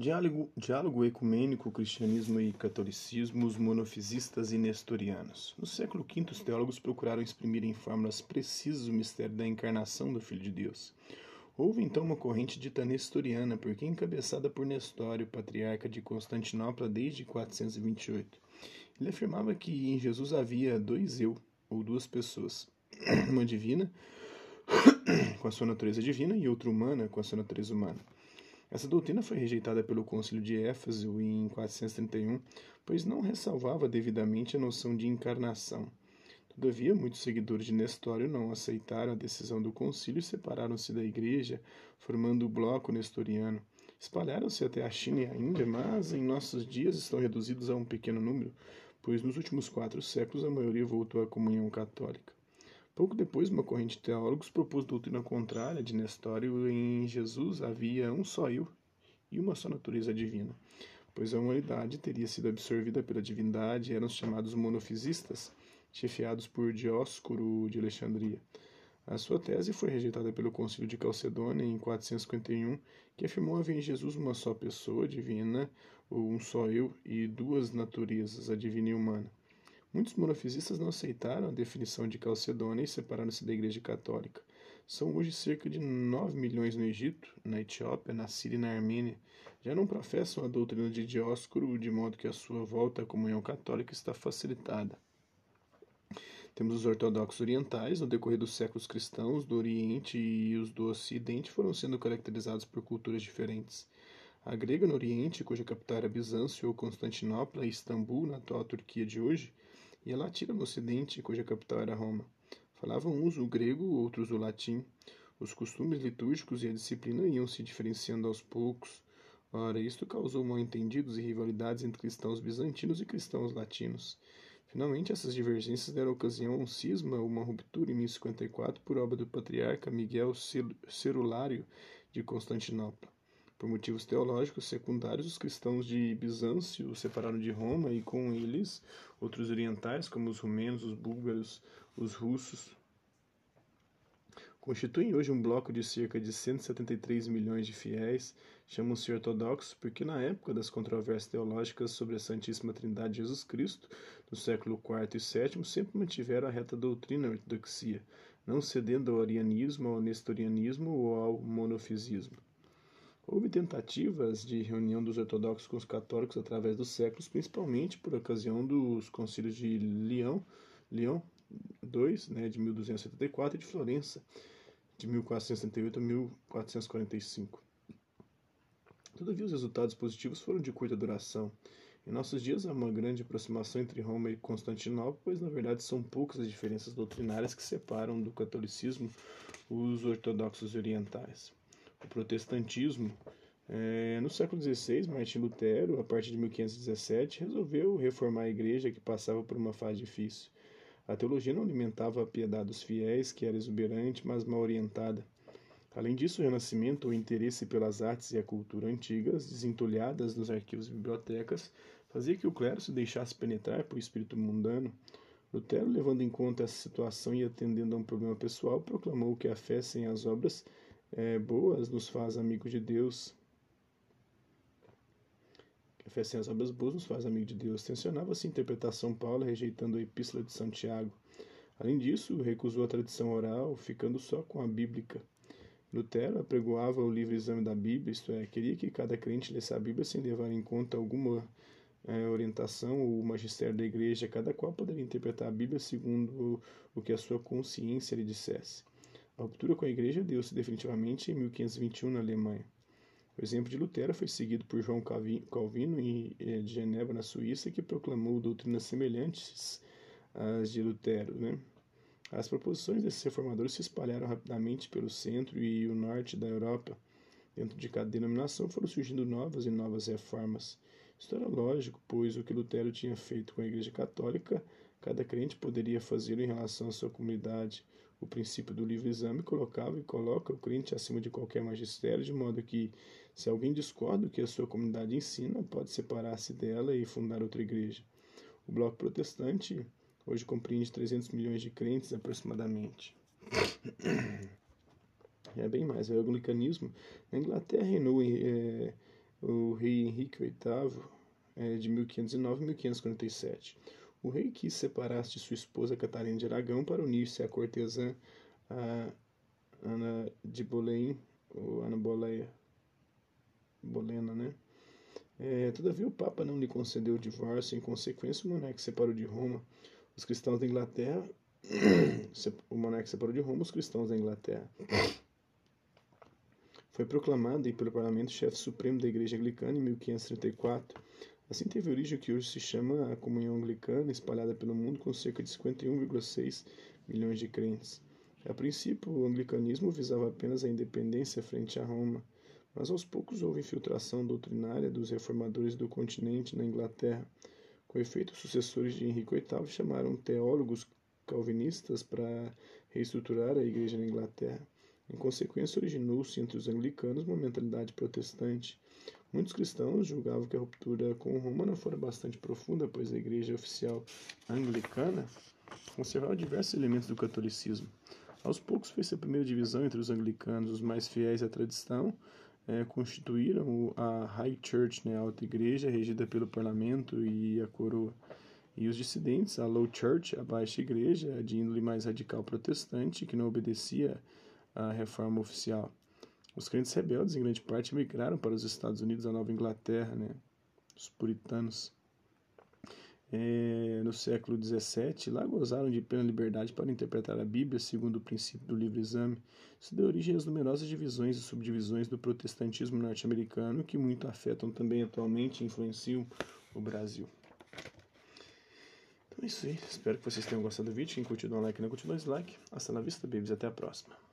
Diálogo, diálogo ecumênico, cristianismo e catolicismo, os monofisistas e nestorianos. No século V, os teólogos procuraram exprimir em fórmulas precisas o mistério da encarnação do Filho de Deus. Houve então uma corrente dita nestoriana, porque encabeçada por Nestório, patriarca de Constantinopla desde 428. Ele afirmava que em Jesus havia dois eu, ou duas pessoas, uma divina, com a sua natureza divina, e outra humana, com a sua natureza humana. Essa doutrina foi rejeitada pelo Concílio de Éfeso em 431, pois não ressalvava devidamente a noção de encarnação. Todavia, muitos seguidores de Nestório não aceitaram a decisão do concílio e separaram-se da igreja, formando o bloco nestoriano. Espalharam-se até a China e a Índia, mas em nossos dias estão reduzidos a um pequeno número, pois nos últimos quatro séculos a maioria voltou à comunhão católica. Pouco depois, uma corrente de teólogos propôs doutrina contrária de Nestório em Jesus havia um só eu e uma só natureza divina, pois a humanidade teria sido absorvida pela divindade e eram os chamados monofisistas, chefiados por Dióscoro de Alexandria. A sua tese foi rejeitada pelo Concílio de Calcedônia em 451, que afirmou haver em Jesus uma só pessoa divina, ou um só eu, e duas naturezas, a divina e humana. Muitos monofisistas não aceitaram a definição de Calcedônia e separaram-se da Igreja Católica. São hoje cerca de 9 milhões no Egito, na Etiópia, na Síria e na Armênia. Já não professam a doutrina de Dióscoro, de modo que a sua volta à comunhão católica está facilitada. Temos os ortodoxos orientais, no decorrer dos séculos cristãos do Oriente e os do Ocidente foram sendo caracterizados por culturas diferentes. A grega no Oriente, cuja capital era Bizâncio ou Constantinopla e Istambul, na atual Turquia de hoje, e a Latina no Ocidente, cuja capital era Roma. Falavam uns o grego, outros o latim. Os costumes litúrgicos e a disciplina iam se diferenciando aos poucos. Ora, isto causou mal-entendidos e rivalidades entre cristãos bizantinos e cristãos latinos. Finalmente, essas divergências deram ocasião a um cisma uma ruptura em 1054 por obra do patriarca Miguel Cerulário de Constantinopla. Por motivos teológicos secundários, os cristãos de Bizâncio separaram de Roma e com eles outros orientais, como os rumenos, os búlgaros, os russos. Constituem hoje um bloco de cerca de 173 milhões de fiéis, chamam-se ortodoxos porque na época das controvérsias teológicas sobre a Santíssima Trindade de Jesus Cristo, no século IV e VII, sempre mantiveram a reta doutrina ortodoxia, não cedendo ao arianismo, ao nestorianismo ou ao monofisismo. Houve tentativas de reunião dos ortodoxos com os católicos através dos séculos, principalmente por ocasião dos concílios de Lyon, Lyon II, né, de 1274, e de Florença, de 1468 a 1445. Todavia, os resultados positivos foram de curta duração. Em nossos dias há uma grande aproximação entre Roma e Constantinopla, pois na verdade são poucas as diferenças doutrinárias que separam do catolicismo os ortodoxos orientais o protestantismo. É, no século XVI, Martim Lutero, a partir de 1517, resolveu reformar a igreja que passava por uma fase difícil. A teologia não alimentava a piedade dos fiéis, que era exuberante, mas mal orientada. Além disso, o renascimento, o interesse pelas artes e a cultura antigas, desentulhadas nos arquivos e bibliotecas, fazia que o clero se deixasse penetrar por espírito mundano. Lutero, levando em conta essa situação e atendendo a um problema pessoal, proclamou que a fé sem as obras é, boas nos faz amigos de Deus. A fé sem as obras boas nos faz amigo de Deus. Tensionava-se a interpretação Paulo, rejeitando a Epístola de Santiago. Além disso, recusou a tradição oral, ficando só com a bíblica. Lutero apregoava o livre exame da Bíblia, isto é, queria que cada crente lesse a Bíblia sem levar em conta alguma é, orientação ou magistério da igreja, cada qual poderia interpretar a Bíblia segundo o que a sua consciência lhe dissesse. A ruptura com a Igreja deu-se definitivamente em 1521 na Alemanha. O exemplo de Lutero foi seguido por João Calvino eh, de Genebra, na Suíça, que proclamou doutrinas semelhantes às de Lutero. Né? As proposições desses reformadores se espalharam rapidamente pelo centro e o norte da Europa. Dentro de cada denominação foram surgindo novas e novas reformas. Isso era lógico, pois o que Lutero tinha feito com a Igreja Católica, cada crente poderia fazê-lo em relação à sua comunidade. O princípio do livre exame colocava e coloca o crente acima de qualquer magistério, de modo que, se alguém discorda do que a sua comunidade ensina, pode separar-se dela e fundar outra igreja. O bloco protestante hoje compreende 300 milhões de crentes aproximadamente. É bem mais. O anglicanismo na Inglaterra reinou é, o rei Henrique VIII, é, de 1509 a 1547. O rei quis separar-se de sua esposa Catarina de Aragão para unir-se à cortesã Ana de Boleyn, ou Ana Boleia, Bolena, né? É, todavia, o Papa não lhe concedeu o divórcio, em consequência, o monarca separou de Roma os cristãos da Inglaterra. o monarca separou de Roma os cristãos da Inglaterra. Foi proclamado pelo parlamento chefe supremo da Igreja Anglicana em 1534. Assim teve origem o que hoje se chama a Comunhão Anglicana, espalhada pelo mundo com cerca de 51,6 milhões de crentes. A princípio, o anglicanismo visava apenas a independência frente a Roma mas aos poucos houve infiltração doutrinária dos reformadores do continente na Inglaterra. Com efeito, os sucessores de Henrique VIII chamaram teólogos calvinistas para reestruturar a igreja na Inglaterra. Em consequência, originou-se entre os anglicanos uma mentalidade protestante. Muitos cristãos julgavam que a ruptura com Roma não fora bastante profunda, pois a igreja oficial anglicana conservava diversos elementos do catolicismo. Aos poucos fez-se a primeira divisão entre os anglicanos, os mais fiéis à tradição, é, constituíram a High Church, né, a alta igreja, regida pelo parlamento e a coroa. E os dissidentes, a Low Church, a baixa igreja, de índole mais radical protestante, que não obedecia à reforma oficial. Os crentes rebeldes, em grande parte, migraram para os Estados Unidos, a Nova Inglaterra, né, os puritanos é, no século XVII, lá gozaram de plena liberdade para interpretar a Bíblia segundo o princípio do livre exame. Isso deu origem às numerosas divisões e subdivisões do protestantismo norte-americano, que muito afetam também atualmente e influenciam o Brasil. Então é isso aí. Espero que vocês tenham gostado do vídeo. Quem curtiu, dá um like. Não curtiu, dá um dislike. Hasta vista, babies. Até a próxima.